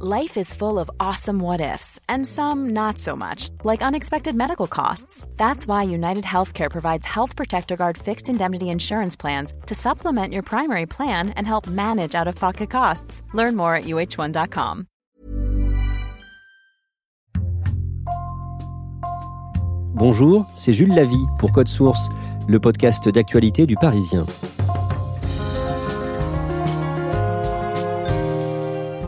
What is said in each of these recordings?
Life is full of awesome what ifs and some not so much, like unexpected medical costs. That's why United Healthcare provides Health Protector Guard fixed indemnity insurance plans to supplement your primary plan and help manage out-of-pocket costs. Learn more at uh1.com. Bonjour, c'est Jules Lavie pour Code Source, le podcast d'actualité du Parisien.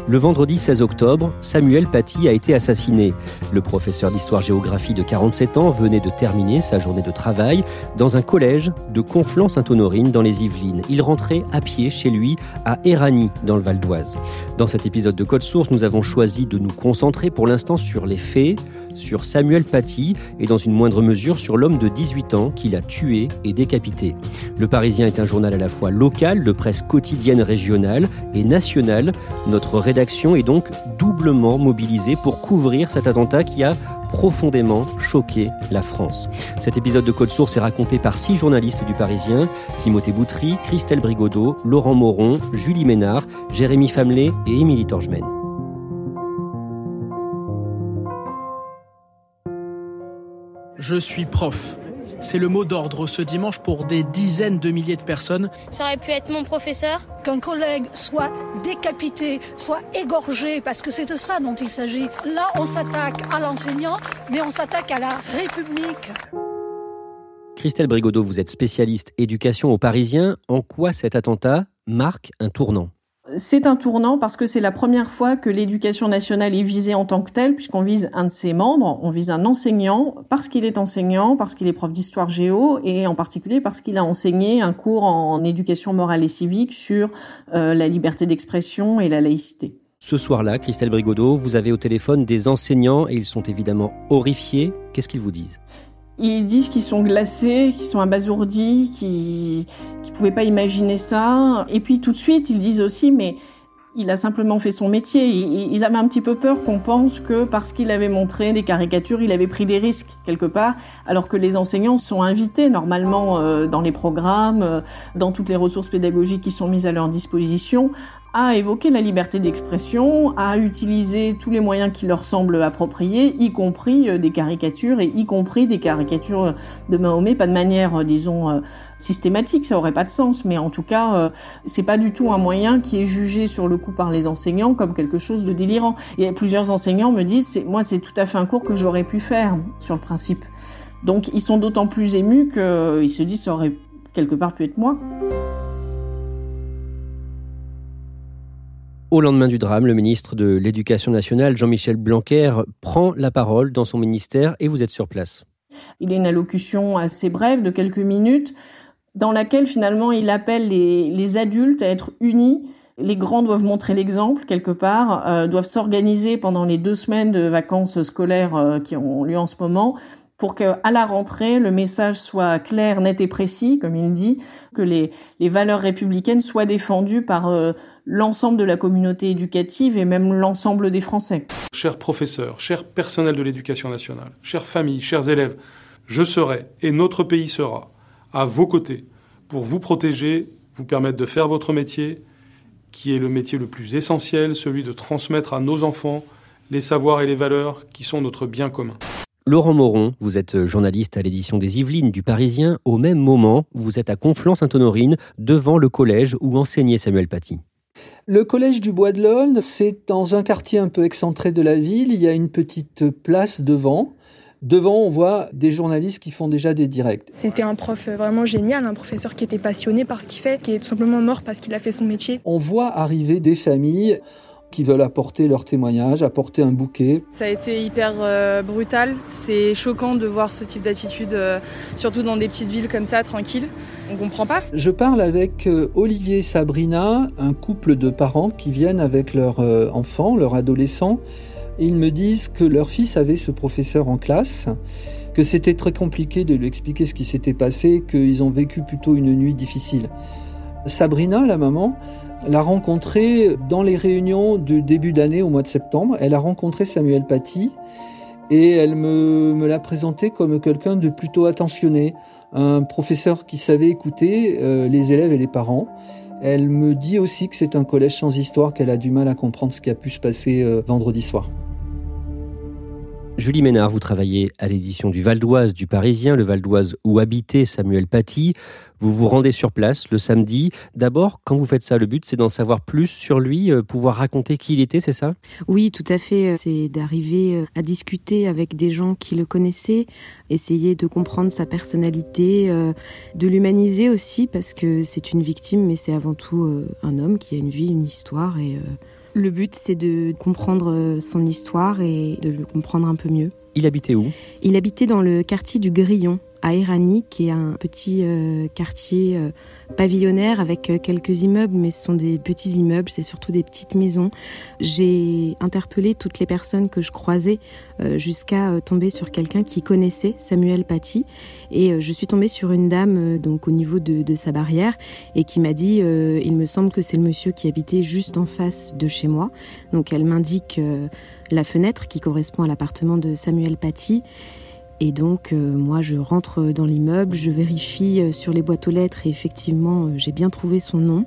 Le vendredi 16 octobre, Samuel Paty a été assassiné. Le professeur d'histoire-géographie de 47 ans venait de terminer sa journée de travail dans un collège de Conflans-Sainte-Honorine dans les Yvelines. Il rentrait à pied chez lui à Éragny dans le Val d'Oise. Dans cet épisode de Code Source, nous avons choisi de nous concentrer pour l'instant sur les faits, sur Samuel Paty et dans une moindre mesure sur l'homme de 18 ans qu'il a tué et décapité. Le Parisien est un journal à la fois local, de presse quotidienne régionale et nationale. Notre rédaction est donc doublement mobilisée pour couvrir cet attentat qui a profondément choqué la France. Cet épisode de Code Source est raconté par six journalistes du Parisien, Timothée Boutry, Christelle Brigodeau, Laurent Moron, Julie Ménard, Jérémy Famelet et Émilie Torgemène. Je suis prof. C'est le mot d'ordre ce dimanche pour des dizaines de milliers de personnes. Ça aurait pu être mon professeur. Qu'un collègue soit décapité, soit égorgé, parce que c'est de ça dont il s'agit. Là, on s'attaque à l'enseignant, mais on s'attaque à la République. Christelle Brigodeau, vous êtes spécialiste éducation au Parisien. En quoi cet attentat marque un tournant? C'est un tournant parce que c'est la première fois que l'éducation nationale est visée en tant que telle, puisqu'on vise un de ses membres, on vise un enseignant, parce qu'il est enseignant, parce qu'il est prof d'histoire géo, et en particulier parce qu'il a enseigné un cours en éducation morale et civique sur euh, la liberté d'expression et la laïcité. Ce soir-là, Christelle Brigodeau, vous avez au téléphone des enseignants et ils sont évidemment horrifiés. Qu'est-ce qu'ils vous disent? Ils disent qu'ils sont glacés, qu'ils sont abasourdis, qu'ils ne pouvaient pas imaginer ça. Et puis tout de suite, ils disent aussi, mais il a simplement fait son métier. Ils avaient un petit peu peur qu'on pense que parce qu'il avait montré des caricatures, il avait pris des risques quelque part, alors que les enseignants sont invités normalement euh, dans les programmes, euh, dans toutes les ressources pédagogiques qui sont mises à leur disposition, à évoquer la liberté d'expression, à utiliser tous les moyens qui leur semblent appropriés, y compris euh, des caricatures et y compris des caricatures de Mahomet, pas de manière, euh, disons, euh, systématique, ça aurait pas de sens, mais en tout cas, c'est pas du tout un moyen qui est jugé sur le coup par les enseignants comme quelque chose de délirant. Et plusieurs enseignants me disent, moi, c'est tout à fait un cours que j'aurais pu faire sur le principe. Donc, ils sont d'autant plus émus qu'ils se disent, ça aurait quelque part pu être moi. Au lendemain du drame, le ministre de l'Éducation nationale, Jean-Michel Blanquer, prend la parole dans son ministère et vous êtes sur place. Il a une allocution assez brève de quelques minutes dans laquelle finalement il appelle les, adultes à être unis. Les grands doivent montrer l'exemple quelque part, euh, doivent s'organiser pendant les deux semaines de vacances scolaires euh, qui ont lieu en ce moment pour qu'à la rentrée, le message soit clair, net et précis, comme il dit, que les, valeurs républicaines soient défendues par euh, l'ensemble de la communauté éducative et même l'ensemble des Français. Chers professeurs, chers personnels de l'éducation nationale, chères familles, chers élèves, je serai et notre pays sera à vos côtés pour vous protéger, vous permettre de faire votre métier, qui est le métier le plus essentiel, celui de transmettre à nos enfants les savoirs et les valeurs qui sont notre bien commun. Laurent Moron, vous êtes journaliste à l'édition des Yvelines du Parisien. Au même moment, vous êtes à Conflans-Sainte-Honorine, devant le collège où enseignait Samuel Paty. Le collège du Bois de l'Aulne, c'est dans un quartier un peu excentré de la ville. Il y a une petite place devant. Devant, on voit des journalistes qui font déjà des directs. C'était un prof vraiment génial, un professeur qui était passionné par ce qu'il fait, qui est tout simplement mort parce qu'il a fait son métier. On voit arriver des familles qui veulent apporter leur témoignage, apporter un bouquet. Ça a été hyper euh, brutal. C'est choquant de voir ce type d'attitude, euh, surtout dans des petites villes comme ça, tranquilles. On comprend pas. Je parle avec euh, Olivier et Sabrina, un couple de parents qui viennent avec leur enfant, leur adolescent. Et ils me disent que leur fils avait ce professeur en classe, que c'était très compliqué de lui expliquer ce qui s'était passé, qu'ils ont vécu plutôt une nuit difficile. Sabrina, la maman, l'a rencontré dans les réunions de début d'année au mois de septembre. Elle a rencontré Samuel Paty et elle me, l'a présenté comme quelqu'un de plutôt attentionné, un professeur qui savait écouter euh, les élèves et les parents. Elle me dit aussi que c'est un collège sans histoire, qu'elle a du mal à comprendre ce qui a pu se passer euh, vendredi soir. Julie Ménard, vous travaillez à l'édition du Val d'Oise du Parisien, le Val d'Oise où habitait Samuel Paty. Vous vous rendez sur place le samedi. D'abord, quand vous faites ça, le but c'est d'en savoir plus sur lui, euh, pouvoir raconter qui il était, c'est ça? Oui, tout à fait. C'est d'arriver euh, à discuter avec des gens qui le connaissaient, essayer de comprendre sa personnalité, euh, de l'humaniser aussi parce que c'est une victime, mais c'est avant tout un homme qui a une vie, une histoire et le but, c'est de comprendre euh, son histoire et de le comprendre un peu mieux. Il habitait où? Il habitait dans le quartier du Grillon, à Erani, qui est un petit euh, quartier euh, pavillonnaire avec euh, quelques immeubles, mais ce sont des petits immeubles, c'est surtout des petites maisons. J'ai interpellé toutes les personnes que je croisais jusqu'à tomber sur quelqu'un qui connaissait Samuel Paty. Et je suis tombée sur une dame donc au niveau de, de sa barrière et qui m'a dit il me semble que c'est le monsieur qui habitait juste en face de chez moi. Donc elle m'indique la fenêtre qui correspond à l'appartement de Samuel Paty. Et donc, euh, moi, je rentre dans l'immeuble, je vérifie euh, sur les boîtes aux lettres et effectivement, euh, j'ai bien trouvé son nom.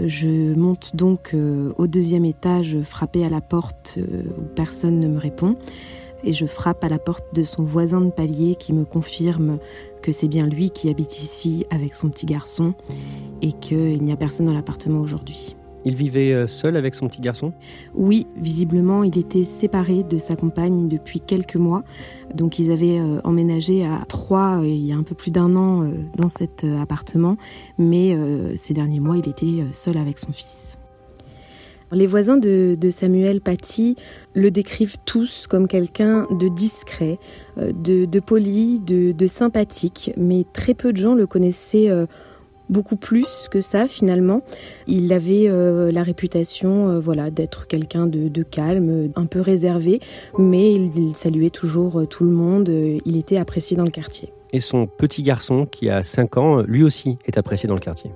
Je monte donc au deuxième étage, frapper à la porte où personne ne me répond. Et je frappe à la porte de son voisin de palier qui me confirme que c'est bien lui qui habite ici avec son petit garçon et qu'il n'y a personne dans l'appartement aujourd'hui. Il vivait euh, seul avec son petit garçon? Oui, visiblement, il était séparé de sa compagne depuis quelques mois. Donc ils avaient euh, emménagé à trois euh, il y a un peu plus d'un an dans cet appartement. Mais ces derniers mois, il était seul avec son fils. Les voisins de, Samuel Paty le décrivent tous comme quelqu'un de discret, de, poli, de, de, sympathique, mais très peu de gens le connaissaient beaucoup plus que ça finalement. Il avait euh, la réputation euh, voilà, d'être quelqu'un de, calme, un peu réservé, mais il, saluait toujours euh, tout le monde, il était apprécié dans le quartier. Et son petit garçon, qui a 5 ans, lui aussi est apprécié dans le quartier.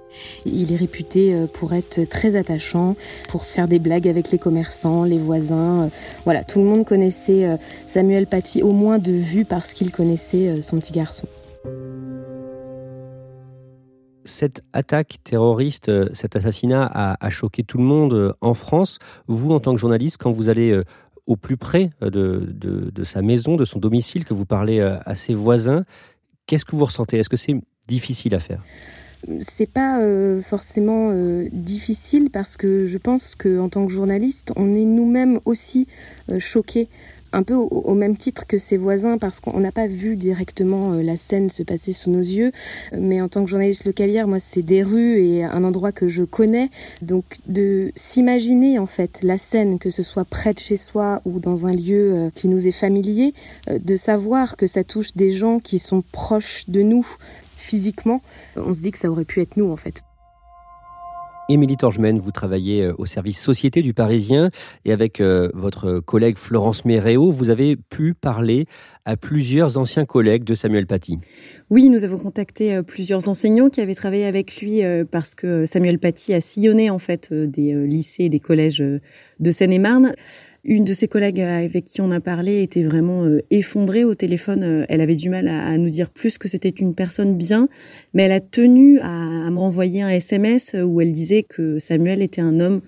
Il est réputé pour être très attachant, pour faire des blagues avec les commerçants, les voisins. Voilà, tout le monde connaissait Samuel Paty, au moins de vue parce qu'il connaissait son petit garçon cette attaque terroriste, euh, cet assassinat a, choqué tout le monde euh, en France. Vous, en tant que journaliste, quand vous allez euh, au plus près de, sa maison, de son domicile, que vous parlez à ses voisins, qu'est-ce que vous ressentez? Est-ce que c'est difficile à faire? C'est pas forcément difficile parce que je pense qu'en tant que journaliste, on est nous-mêmes aussi choqués un peu au, même titre que ses voisins parce qu'on n'a pas vu directement euh, la scène se passer sous nos yeux. Mais en tant que journaliste localière, moi, c'est des rues et un endroit que je connais. Donc, de s'imaginer en fait la scène, que ce soit près de chez soi ou dans un lieu euh, qui nous est familier, euh, de savoir que ça touche des gens qui sont proches de nous physiquement, on se dit que ça aurait pu être nous en fait. Émilie Torgemène, vous travaillez euh, au service Société du Parisien et avec euh, votre collègue Florence Méréo, vous avez pu parler à plusieurs anciens collègues de Samuel Paty. Oui, nous avons contacté euh, plusieurs enseignants qui avaient travaillé avec lui parce que Samuel Paty a sillonné en fait des lycées et des collèges de Seine-et-Marne. Une de ses collègues avec qui on a parlé était vraiment euh, effondrée au téléphone. Euh, elle avait du mal à, nous dire plus que c'était une personne bien, mais elle a tenu à, me renvoyer un SMS où elle disait que Samuel était un homme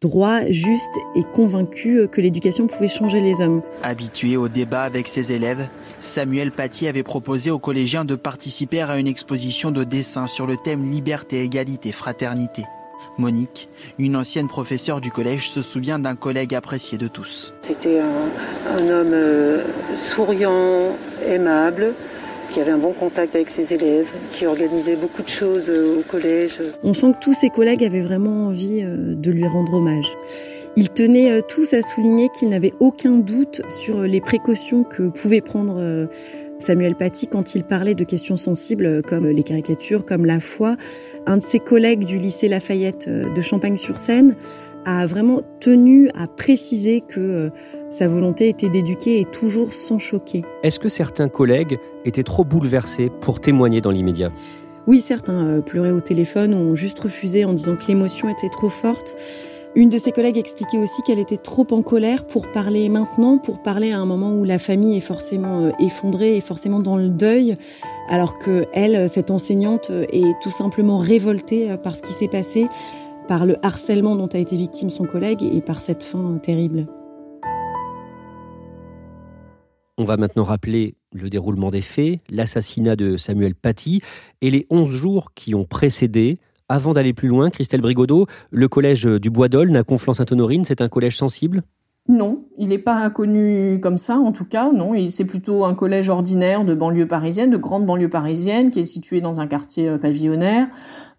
droit, juste et convaincu que l'éducation pouvait changer les hommes. Habitué au débat avec ses élèves, Samuel Paty avait proposé aux collégiens de participer à une exposition de dessin sur le thème liberté, égalité, fraternité. Monique, une ancienne professeure du collège, se souvient d'un collègue apprécié de tous. C'était un, homme euh, souriant, aimable, qui avait un bon contact avec ses élèves, qui organisait beaucoup de choses euh, au collège. On sent que tous ses collègues avaient vraiment envie euh, de lui rendre hommage. Ils tenaient tous à souligner qu'ils n'avaient aucun doute sur les précautions que pouvait prendre Samuel Paty quand il parlait de questions sensibles comme les caricatures, comme la foi. Un de ses collègues du lycée Lafayette de Champagne-sur-Seine a vraiment tenu à préciser que euh, sa volonté était d'éduquer et toujours sans choquer. Est-ce que certains collègues étaient trop bouleversés pour témoigner dans l'immédiat? Oui, certains euh, pleuraient au téléphone ou ont juste refusé en disant que l'émotion était trop forte. Une de ses collègues expliquait aussi qu'elle était trop en colère pour parler maintenant, pour parler à un moment où la famille est forcément euh, effondrée et forcément dans le deuil, alors que elle, cette enseignante, est tout simplement révoltée par ce qui s'est passé par le harcèlement dont a été victime son collègue et par cette fin terrible. On va maintenant rappeler le déroulement des faits, l'assassinat de Samuel Paty et les 11 jours qui ont précédé. Avant d'aller plus loin, Christelle Brigodeau, le collège du Bois d'Aulne à Conflans-Sainte-Honorine, c'est un collège sensible? Non, il n'est pas inconnu comme ça, en tout cas, non. C'est plutôt un collège ordinaire de banlieue parisienne, de grande banlieue parisienne, qui est situé dans un quartier euh, pavillonnaire.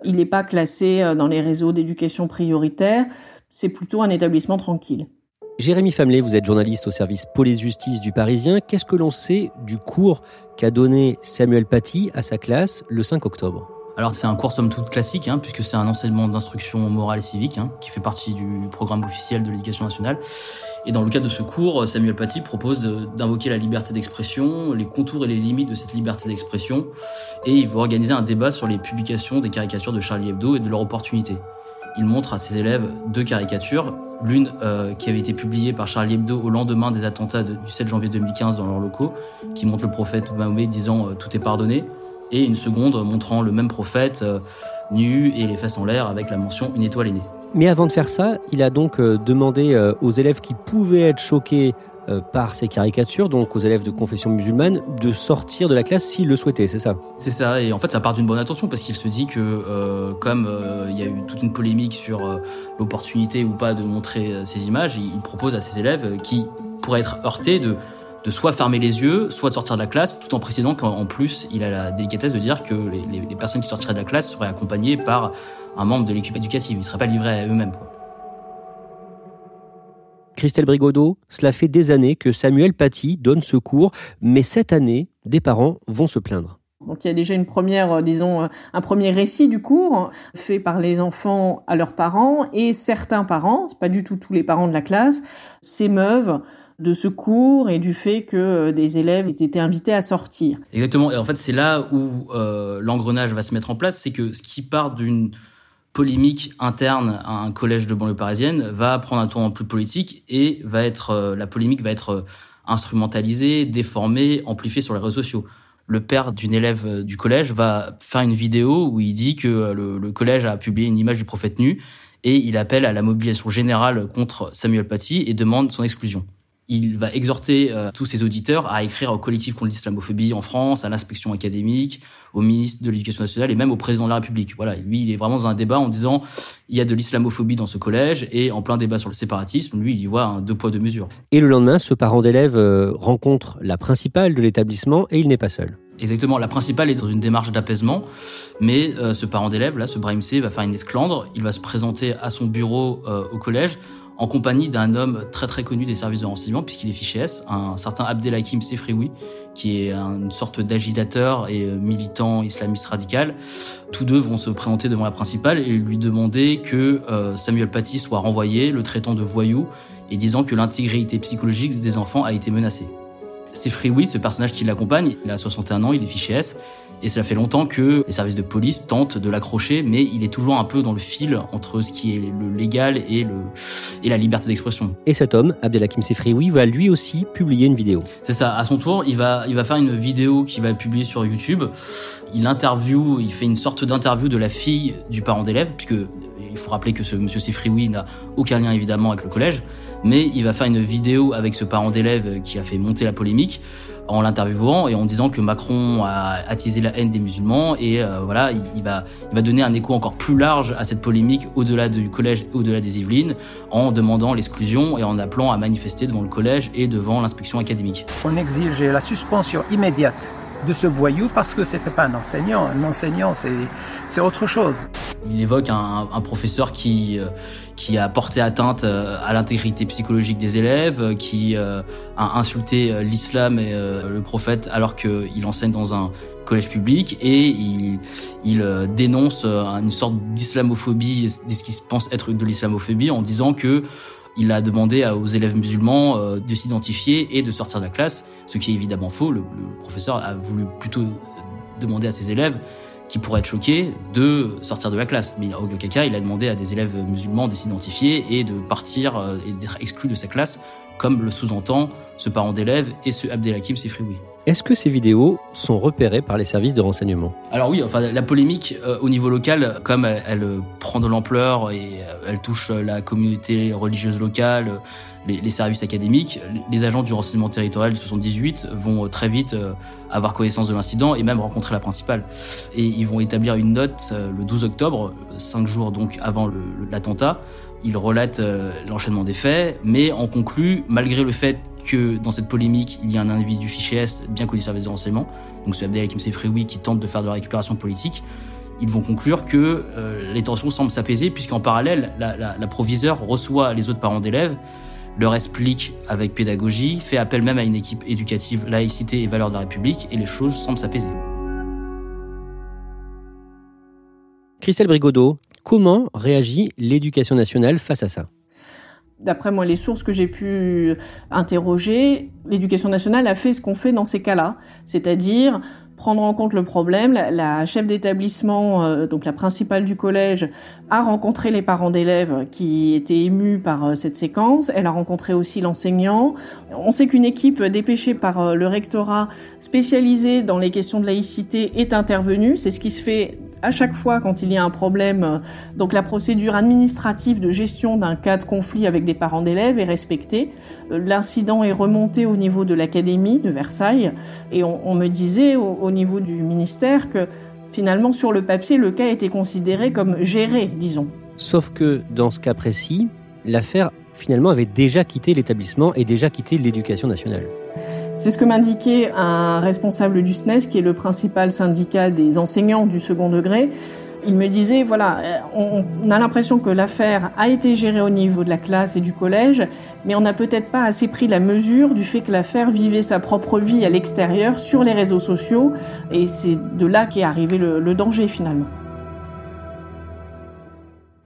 Il n'est pas classé euh, dans les réseaux d'éducation prioritaire. C'est plutôt un établissement tranquille. Jérémy Famelet, vous êtes journaliste au service police-justice du Parisien. Qu'est-ce que l'on sait du cours qu'a donné Samuel Paty à sa classe le 5 octobre? Alors c'est un cours somme toute classique, hein, puisque c'est un enseignement d'instruction morale et civique, hein, qui fait partie du programme officiel de l'éducation nationale. Et dans le cadre de ce cours, Samuel Paty propose d'invoquer la liberté d'expression, les contours et les limites de cette liberté d'expression, et il veut organiser un débat sur les publications des caricatures de Charlie Hebdo et de leur opportunité. Il montre à ses élèves deux caricatures, l'une euh, qui avait été publiée par Charlie Hebdo au lendemain des attentats du 7 janvier 2015 dans leurs locaux, qui montre le prophète Mahomet disant euh, tout est pardonné, et une seconde montrant le même prophète euh, nu et les fesses en l'air avec la mention une étoile aînée. Mais avant de faire ça, il a donc euh, demandé euh, aux élèves qui pouvaient être choqués par ces caricatures, donc aux élèves de confession musulmane, de sortir de la classe s'ils le souhaitaient, c'est ça? C'est ça, et en fait ça part d'une bonne intention parce qu'il se dit que comme il y a eu toute une polémique sur l'opportunité ou pas de montrer ces images, il propose à ses élèves qui pourraient être heurtés de de soit fermer les yeux, soit de sortir de la classe, tout en précisant qu'en plus, il a la délicatesse de dire que les, personnes qui sortiraient de la classe seraient accompagnées par un membre de l'équipe éducative. Ils ne seraient pas livrés à eux-mêmes. Christelle Brigodeau, cela fait des années que Samuel Paty donne ce cours, mais cette année, des parents vont se plaindre. Donc il y a déjà une première, euh, disons, euh, un premier récit du cours fait par les enfants à leurs parents et certains parents, pas du tout tous les parents de la classe, s'émeuvent de ce cours et du fait que euh, des élèves étaient invités à sortir. Exactement. Et en fait, c'est là où euh, l'engrenage va se mettre en place. C'est que ce qui part d'une polémique interne à un collège de banlieue parisienne va prendre un tournant plus politique et va être euh, la polémique va être instrumentalisée, déformée, amplifiée sur les réseaux sociaux. Le père d'une élève du collège va faire une vidéo où il dit que le, le collège a publié une image du prophète nu et il appelle à la mobilisation générale contre Samuel Paty et demande son exclusion il va exhorter euh, tous ses auditeurs à écrire au collectif contre l'islamophobie en France, à l'inspection académique, au ministre de l'Éducation nationale et même au président de la République. Voilà, lui, il est vraiment dans un débat en disant il y a de l'islamophobie dans ce collège et en plein débat sur le séparatisme, lui, il y voit un deux poids deux mesures. Et le lendemain, ce parent d'élève euh, rencontre la principale de l'établissement et il n'est pas seul. Exactement, la principale est dans une démarche d'apaisement, mais euh, ce parent d'élève, là, ce Brahim C, va faire une esclandre, il va se présenter à son bureau au collège en compagnie d'un homme très très connu des services de renseignement, puisqu'il est fiché S, un certain Abdelhakim Sefrioui, qui est une sorte d'agitateur et militant islamiste radical. Tous deux vont se présenter devant la principale et lui demander que euh, Samuel Paty soit renvoyé, le traitant de voyou, et disant que l'intégrité psychologique des enfants a été menacée. Sefrioui, ce personnage qui l'accompagne, il a 61 ans, il est fiché S, et cela fait longtemps que les services de police tentent de l'accrocher, mais il est toujours un peu dans le fil entre ce qui est le légal et, le, et la liberté d'expression. Et cet homme, Abdelhakim Sefrioui, va lui aussi publier une vidéo. C'est ça, à son tour, il va, il va faire une vidéo qu'il va publier sur YouTube. Il interview, il fait une sorte d'interview de la fille du parent d'élève, puisque il faut rappeler que ce monsieur Sefrioui n'a aucun lien évidemment avec le collège, mais il va faire une vidéo avec ce parent d'élève qui a fait monter la polémique en l'interviewant et en disant que Macron a attisé la haine des musulmans et euh, voilà, il, va, il va donner un écho encore plus large à cette polémique au-delà du collège, au-delà des Yvelines, en demandant l'exclusion et en appelant à manifester devant le collège et devant l'inspection académique. On exige la suspension immédiate de ce voyou parce que c'était pas un enseignant. Un enseignant, c'est autre chose. Il évoque un, un professeur qui euh, qui a porté atteinte euh, à l'intégrité psychologique des élèves, euh, qui a insulté l'islam et le prophète alors qu'il enseigne dans un collège public et il, il dénonce une sorte d'islamophobie, ce qui se pense être de l'islamophobie en disant que il a demandé aux élèves musulmans euh, de s'identifier et de sortir de la classe, ce qui est évidemment faux. Le, professeur a voulu plutôt demander à ses élèves qui pourraient être choqués de sortir de la classe. Mais au cas, il a demandé à des élèves musulmans de s'identifier et de partir euh, et d'être exclus de sa classe, comme le sous-entend ce parent d'élève et ce Abdelhakim Sefrioui. Est-ce que ces vidéos sont repérées par les services de renseignement? Alors oui, enfin la polémique euh, au niveau local, comme elle, prend de l'ampleur et euh, elle touche la communauté religieuse locale, les, services académiques, les agents du renseignement territorial du 78 vont euh, très vite avoir connaissance de l'incident et même rencontrer la principale. Et ils vont établir une note le 12 octobre, cinq jours donc avant l'attentat. Ils relatent l'enchaînement des faits, mais en conclut, malgré le fait que dans cette polémique, il y a un individu fiché S bien connu des services de renseignement, donc ce Abdelhakim Sefrioui qui tente de faire de la récupération politique. Ils vont conclure que euh, les tensions semblent s'apaiser puisqu'en parallèle, la, la, proviseure reçoit les autres parents d'élèves, leur explique avec pédagogie, fait appel même à une équipe éducative laïcité et valeurs de la République et les choses semblent s'apaiser. Christelle Brigodeau, comment réagit l'éducation nationale face à ça? D'après moi, les sources que j'ai pu interroger, l'éducation nationale a fait ce qu'on fait dans ces cas-là, c'est-à-dire prendre en compte le problème. La, chef d'établissement, euh, donc la principale du collège, a rencontré les parents d'élèves qui étaient émus par euh, cette séquence. Elle a rencontré aussi l'enseignant. On sait qu'une équipe dépêchée par euh, le rectorat spécialisée dans les questions de laïcité est intervenue. C'est ce qui se fait à chaque fois quand il y a un problème, donc la procédure administrative de gestion d'un cas de conflit avec des parents d'élèves est respectée. Euh, l'incident est remonté au niveau de l'académie de Versailles et on, me disait au, niveau du ministère que finalement sur le papier le cas était considéré comme géré, disons. Sauf que dans ce cas précis, l'affaire finalement avait déjà quitté l'établissement et déjà quitté l'éducation nationale. C'est ce que m'indiquait un responsable du SNES, qui est le principal syndicat des enseignants du second degré. Il me disait, voilà, on, a l'impression que l'affaire a été gérée au niveau de la classe et du collège, mais on n'a peut-être pas assez pris la mesure du fait que l'affaire vivait sa propre vie à l'extérieur, sur les réseaux sociaux, et c'est de là qu'est arrivé le danger finalement.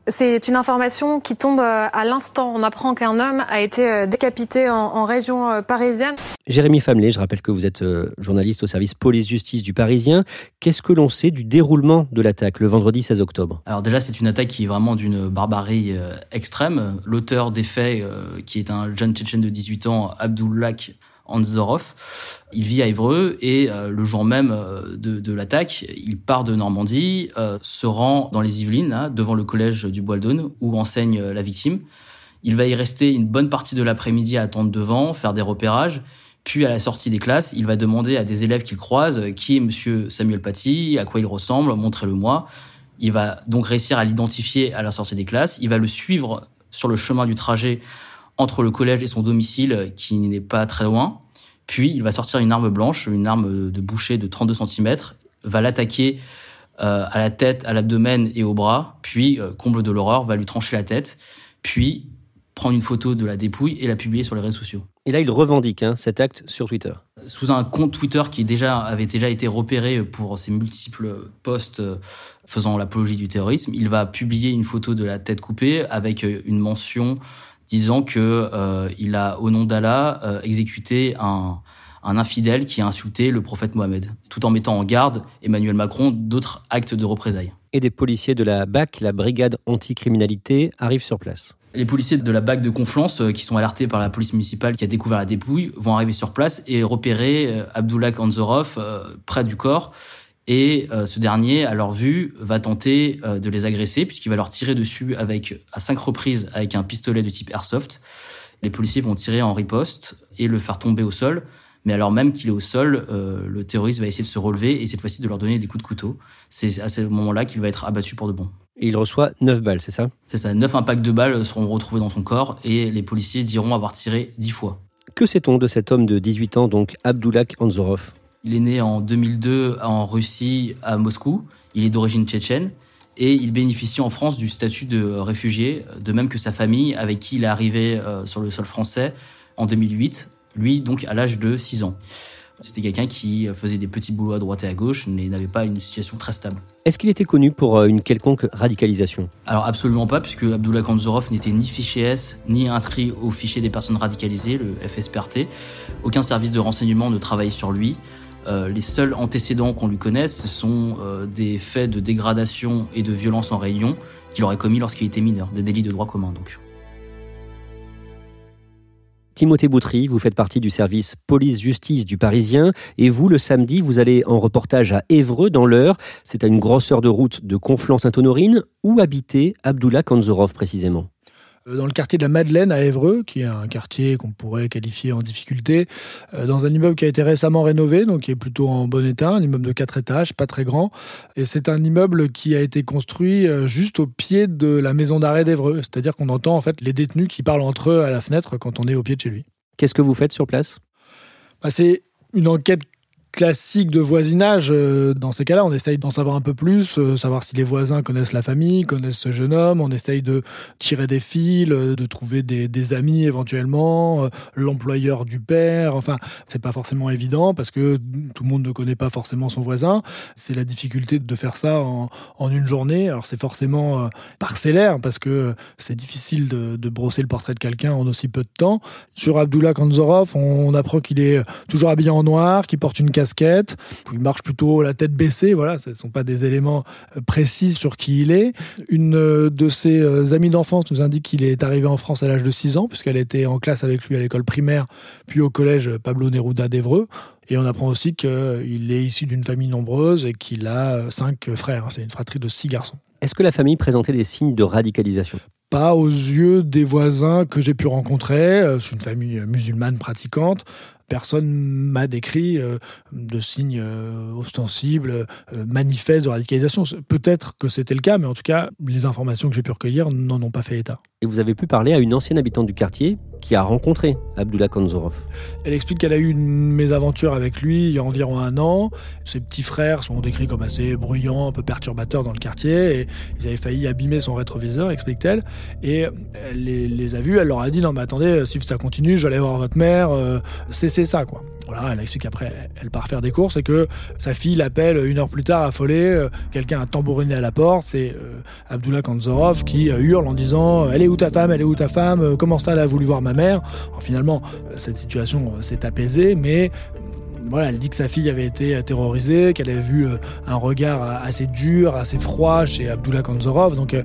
C'est une information qui tombe euh, à l'instant. On apprend qu'un homme a été euh, décapité en, région euh, parisienne. Jérémy Famelet, je rappelle que vous êtes journaliste au service police-justice du Parisien. Qu'est-ce que l'on sait du déroulement de l'attaque le vendredi 16 octobre? Alors déjà, c'est une attaque qui est vraiment d'une barbarie extrême. L'auteur des faits, qui est un jeune Tchétchène de 18 ans, Anzorov. Il vit à Évreux et euh, le jour même euh, de, l'attaque, il part de Normandie, euh, se rend dans les Yvelines, devant le collège du Bois où enseigne la victime. Il va y rester une bonne partie de l'après-midi à attendre devant, faire des repérages. Puis à la sortie des classes, il va demander à des élèves qu'il croise qui est Monsieur Samuel Paty, à quoi il ressemble, montrez-le-moi. Il va donc réussir à l'identifier à la sortie des classes. Il va le suivre sur le chemin du trajet entre le collège et son domicile qui n'est pas très loin. Puis il va sortir une arme blanche, une arme de boucher de 32 cm, va l'attaquer euh, à la tête, à l'abdomen et au bras, puis, euh, comble de l'horreur, va lui trancher la tête, puis prendre une photo de la dépouille et la publier sur les réseaux sociaux. Et là, il revendique hein, cet acte sur Twitter. Sous un compte Twitter qui déjà avait déjà été repéré pour ses multiples posts euh, faisant l'apologie du terrorisme, il va publier une photo de la tête coupée avec une mention disant que euh, il a, au nom d'Allah, euh, exécuté un, un infidèle qui a insulté le prophète Mohamed, tout en mettant en garde Emmanuel Macron d'autres actes de représailles. Et des policiers de la BAC, la brigade anticriminalité, arrivent sur place. Les policiers de la BAC de Conflans, euh, qui sont alertés par la police municipale qui a découvert la dépouille, vont arriver sur place et repérer Abdullah Anzorov près du corps et euh, ce dernier, à leur vue, va tenter euh, de les agresser puisqu'il va leur tirer dessus avec à cinq reprises avec un pistolet de type airsoft. Les policiers vont tirer en riposte et le faire tomber au sol. Mais alors même qu'il est au sol, euh, le terroriste va essayer de se relever et cette fois-ci de leur donner des coups de couteau. C'est à ce moment-là qu'il va être abattu pour de bon. Et il reçoit neuf balles, c'est ça? C'est ça, neuf impacts de balles seront retrouvés dans son corps et les policiers diront avoir tiré dix fois. Que sait-on de cet homme de 18 ans, donc Abdullah Anzorov Il est né en 2002 en Russie, à Moscou. Il est d'origine tchétchène et il bénéficie en France du statut de réfugié, de même que sa famille, avec qui il est arrivé euh, sur le sol français en 2008, lui donc à l'âge de 6 ans. C'était quelqu'un qui faisait des petits boulots à droite et à gauche, mais n'avait pas une situation très stable. Est-ce qu'il était connu pour euh, une quelconque radicalisation? Alors absolument pas, puisque Abdullah Kanzorov n'était ni fiché S, ni inscrit au fichier des personnes radicalisées, le FSPRT. Aucun service de renseignement ne travaillait sur lui. Euh, les seuls antécédents qu'on lui connaisse, sont euh, des faits de dégradation et de violence en réunion qu'il aurait commis lorsqu'il était mineur, des délits de droit commun donc. Timothée Boutry, vous faites partie du service police-justice du Parisien et vous, le samedi, vous allez en reportage à Évreux dans l'heure. C'est à une grosse heure de route de Conflans-Sainte-Honorine. Où habitait Abdullah Kanzorov précisément? Dans le quartier de la Madeleine à Évreux, qui est un quartier qu'on pourrait qualifier en difficulté, euh, dans un immeuble qui a été récemment rénové, donc qui est plutôt en bon état, un immeuble de 4 étages, pas très grand. Et c'est un immeuble qui a été construit euh, juste au pied de la maison d'arrêt d'Évreux, c'est-à-dire qu'on entend en fait les détenus qui parlent entre eux à la fenêtre quand on est au pied de chez lui. Qu'est-ce que vous faites sur place? Bah, C'est une enquête classique de voisinage. Euh, dans ces cas-là, on essaye d'en savoir un peu plus, euh, savoir si les voisins connaissent la famille, connaissent ce jeune homme. On essaye de tirer des fils, euh, de trouver des, amis éventuellement, l'employeur du père. Enfin, c'est pas forcément évident parce que tout le monde ne connaît pas forcément son voisin. C'est la difficulté de faire ça en, une journée. Alors c'est forcément parcellaire parce que c'est difficile de, de, brosser le portrait de quelqu'un en aussi peu de temps. Sur Abdullah Kanzorov, on, apprend qu'il est toujours habillé en noir, qu'il porte une casquette, il marche plutôt la tête baissée, voilà, ce ne sont pas des éléments euh, précis sur qui il est. Une euh, de ses euh, amies d'enfance nous indique qu'il est arrivé en France à l'âge de 6 ans, puisqu'elle était en classe avec lui à l'école primaire, puis au collège Pablo Neruda d'Evreux. Et on apprend aussi qu'il est issu d'une famille nombreuse et qu'il a cinq frères. C'est une fratrie de six garçons. Est-ce que la famille présentait des signes de radicalisation? Pas aux yeux des voisins que j'ai pu rencontrer. C'est une famille musulmane pratiquante personne m'a décrit euh, de signes euh, ostensibles, euh, manifestes de radicalisation. Peut-être que c'était le cas, mais en tout cas, les informations que j'ai pu recueillir n'en ont pas fait état. Et vous avez pu parler à une ancienne habitante du quartier qui a rencontré Abdullah Kanzorov. Elle explique qu'elle a eu une mésaventure avec lui il y a environ un an. Ses petits frères sont décrits comme assez bruyants, un peu perturbateurs dans le quartier, et ils avaient failli abîmer son rétroviseur, explique-t-elle. Et elle les, a vus, elle leur a dit Non, mais attendez, si ça continue, je vais aller voir votre mère, c'est c'est ça, quoi. Voilà, elle explique qu'après, elle part faire des courses et que sa fille l'appelle une heure plus tard affolée. Euh, quelqu'un a tambouriné à la porte. C'est euh, Abdullah Kanzorov qui euh, hurle en disant Elle est où ta femme Elle est où ta femme Comment ça, elle a voulu voir ma mère? Finalement, cette situation s'est apaisée, mais voilà, elle dit que sa fille avait été terrorisée, qu'elle avait vu un regard assez dur, assez froid chez Abdullah Kanzorov. Donc,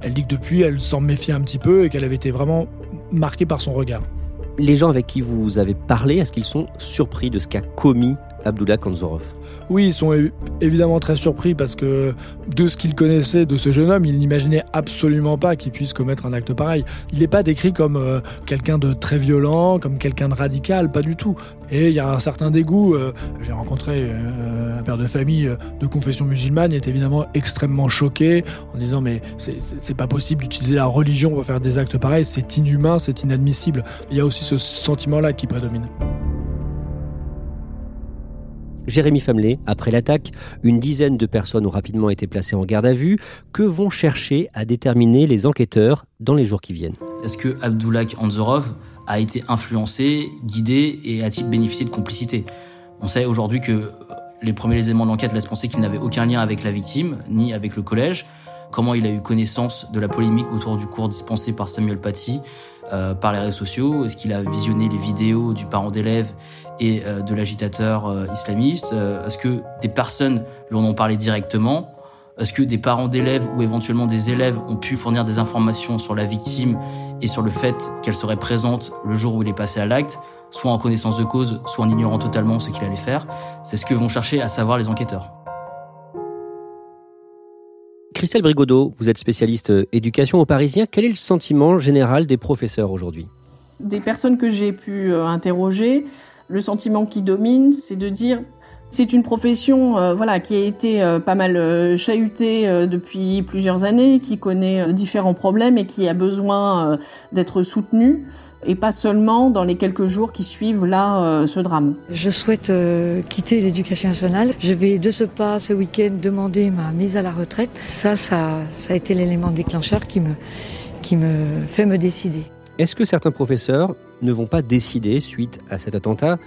elle dit que depuis, elle s'en méfie un petit peu et qu'elle avait été vraiment marquée par son regard. Les gens avec qui vous avez parlé, est-ce qu'ils sont surpris de ce qu'a commis Abdullah Kanzorov Oui, ils sont évidemment très surpris parce que de ce qu'ils connaissaient de ce jeune homme, ils n'imaginaient absolument pas qu'il puisse commettre un acte pareil. Il n'est pas décrit comme euh, quelqu'un de très violent, comme quelqu'un de radical, pas du tout. Et il y a un certain dégoût. Euh, j'ai rencontré euh, un père de famille de confession musulmane, il est évidemment extrêmement choqué en disant mais c'est pas possible d'utiliser la religion pour faire des actes pareils, c'est inhumain, c'est inadmissible. Il y a aussi ce sentiment-là qui prédomine. Jérémy Famelet, après l'attaque, une dizaine de personnes ont rapidement été placées en garde à vue. Que vont chercher à déterminer les enquêteurs dans les jours qui viennent? Est-ce que Abdullah Anzorov a été influencé, guidé et a-t-il bénéficié de complicité? On sait aujourd'hui que les premiers éléments de l'enquête laissent penser qu'il n'avait aucun lien avec la victime, ni avec le collège. Comment il a eu connaissance de la polémique autour du cours dispensé par Samuel Paty? Euh, par les réseaux sociaux. Est-ce qu'il a visionné les vidéos du parent d'élève et euh, de l'agitateur euh, islamiste? Est-ce que des personnes lui en ont parlé directement? Est-ce que des parents d'élèves ou éventuellement des élèves ont pu fournir des informations sur la victime et sur le fait qu'elle serait présente le jour où il est passé à l'acte, soit en connaissance de cause, soit en ignorant totalement ce qu'il allait faire? C'est ce que vont chercher à savoir les enquêteurs. Christelle Brigodeau, vous êtes spécialiste euh, éducation au Parisien. Quel est le sentiment général des professeurs aujourd'hui? Des personnes que j'ai pu euh, interroger, le sentiment qui domine, c'est de dire c'est une profession euh, voilà qui a été pas mal chahutée depuis plusieurs années, qui connaît différents problèmes et qui a besoin d'être soutenue. Et pas seulement dans les quelques jours qui suivent là euh, ce drame. Je souhaite euh, quitter l'éducation nationale. Je vais de ce pas ce week-end demander ma mise à la retraite. Ça, ça, ça a été l'élément déclencheur qui me, qui me fait me décider. Est-ce que certains professeurs ne vont pas décider, suite à cet attentat,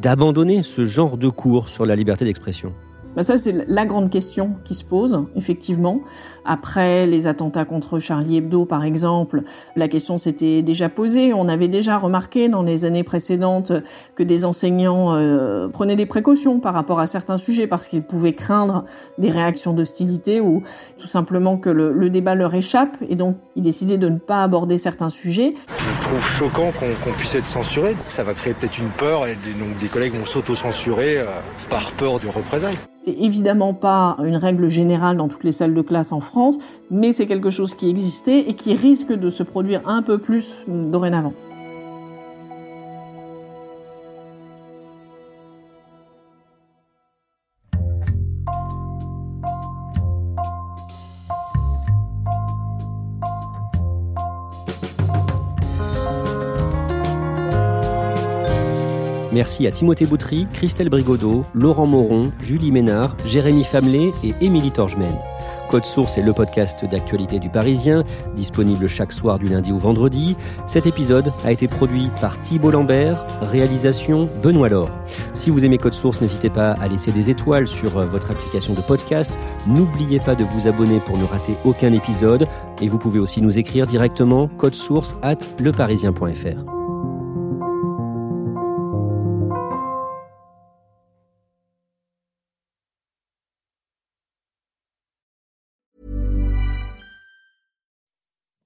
d'abandonner ce genre de cours sur la liberté d'expression? Bah, ça, c'est la grande question qui se pose, effectivement. Après les attentats contre Charlie Hebdo, par exemple, la question s'était déjà posée. On avait déjà remarqué dans les années précédentes que des enseignants euh, prenaient des précautions par rapport à certains sujets parce qu'ils pouvaient craindre des réactions d'hostilité ou tout simplement que le, débat leur échappe et donc ils décidaient de ne pas aborder certains sujets. Je trouve choquant qu'on puisse être censuré. Ça va créer peut-être une peur et donc des collègues vont s'auto-censurer euh, par peur de représailles. C'est évidemment pas une règle générale dans toutes les salles de classe en France, mais c'est quelque chose qui existait et qui risque de se produire un peu plus dorénavant. Merci à Timothée Boutry, Christelle Brigodeau, Laurent Moron, Julie Ménard, Jérémy Famelet et Émilie Torgemène. Code Source est le podcast d'actualité du Parisien, disponible chaque soir du lundi au vendredi. Cet épisode a été produit par Thibault Lambert, réalisation Benoît Laure. Si vous aimez Code Source, n'hésitez pas à laisser des étoiles sur euh, votre application de podcast. N'oubliez pas de vous abonner pour ne rater aucun épisode. Et vous pouvez aussi nous écrire directement source at leparisien.fr.